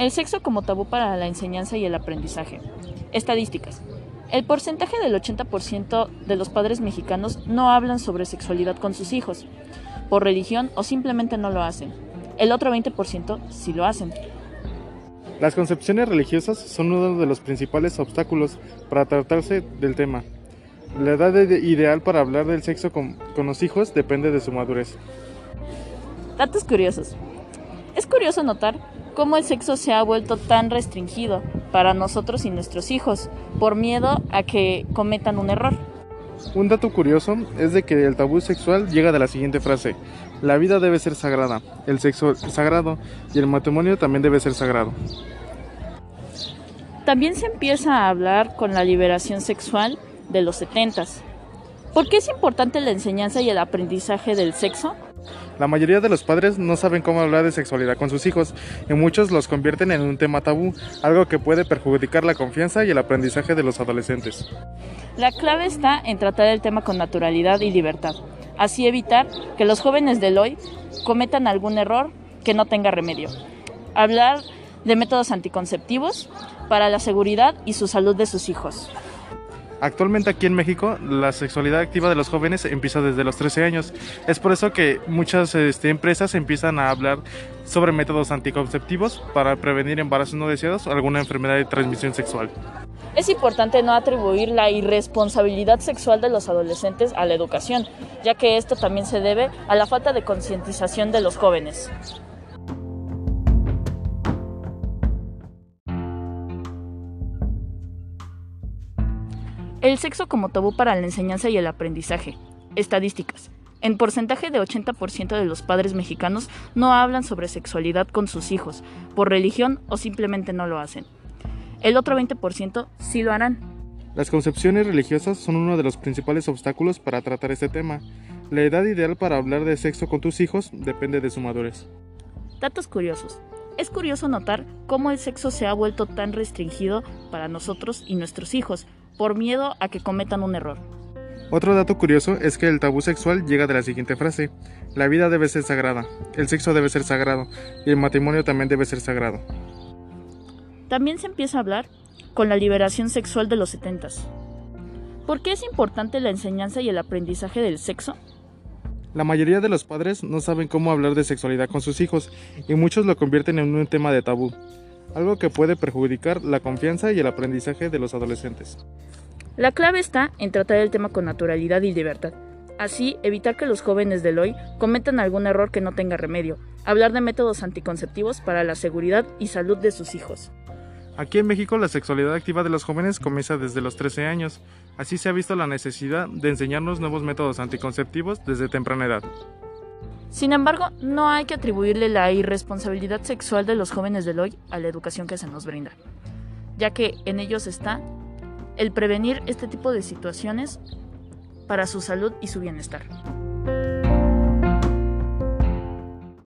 El sexo como tabú para la enseñanza y el aprendizaje. Estadísticas. El porcentaje del 80% de los padres mexicanos no hablan sobre sexualidad con sus hijos, por religión o simplemente no lo hacen. El otro 20% sí lo hacen. Las concepciones religiosas son uno de los principales obstáculos para tratarse del tema. La edad ideal para hablar del sexo con, con, los hijos depende de su madurez. Datos curiosos. Es curioso notar cómo el sexo se ha vuelto tan restringido para nosotros y nuestros hijos por miedo a que cometan un error. Un dato curioso es de que el tabú sexual llega de la siguiente frase. La vida debe ser sagrada, el sexo es sagrado y el matrimonio también debe ser sagrado. También se empieza a hablar con la liberación sexual de los 70. ¿Por qué es importante la enseñanza y el aprendizaje del sexo? La mayoría de los padres no saben cómo hablar de sexualidad con sus hijos y muchos los convierten en un tema tabú, algo que puede perjudicar la confianza y el aprendizaje de los adolescentes. La clave está en tratar el tema con naturalidad y libertad, así evitar que los jóvenes del hoy cometan algún error que no tenga remedio. Hablar de métodos anticonceptivos para la seguridad y su salud de sus hijos. Actualmente aquí en México la sexualidad activa de los jóvenes empieza desde los 13 años. Es por eso que muchas este, empresas empiezan a hablar sobre métodos anticonceptivos para prevenir embarazos no deseados o alguna enfermedad de transmisión sexual. Es importante no atribuir la irresponsabilidad sexual de los adolescentes a la educación, ya que esto también se debe a la falta de concientización de los jóvenes. El sexo como tabú para la enseñanza y el aprendizaje. Estadísticas. En porcentaje de 80% de los padres mexicanos no hablan sobre sexualidad con sus hijos, por religión o simplemente no lo hacen. El otro 20% sí lo harán. Las concepciones religiosas son uno de los principales obstáculos para tratar este tema. La edad ideal para hablar de sexo con tus hijos depende de su madurez. Datos curiosos. Es curioso notar cómo el sexo se ha vuelto tan restringido para nosotros y nuestros hijos, por miedo a que cometan un error. Otro dato curioso es que el tabú sexual llega de la siguiente frase. La vida debe ser sagrada, el sexo debe ser sagrado y el matrimonio también debe ser sagrado. También se empieza a hablar con la liberación sexual de los setentas. ¿Por qué es importante la enseñanza y el aprendizaje del sexo? La mayoría de los padres no saben cómo hablar de sexualidad con sus hijos y muchos lo convierten en un tema de tabú, algo que puede perjudicar la confianza y el aprendizaje de los adolescentes. La clave está en tratar el tema con naturalidad y libertad. Así, evitar que los jóvenes del hoy cometan algún error que no tenga remedio. Hablar de métodos anticonceptivos para la seguridad y salud de sus hijos. Aquí en México la sexualidad activa de los jóvenes comienza desde los 13 años. Así se ha visto la necesidad de enseñarnos nuevos métodos anticonceptivos desde temprana edad. Sin embargo, no hay que atribuirle la irresponsabilidad sexual de los jóvenes del hoy a la educación que se nos brinda, ya que en ellos está el prevenir este tipo de situaciones para su salud y su bienestar.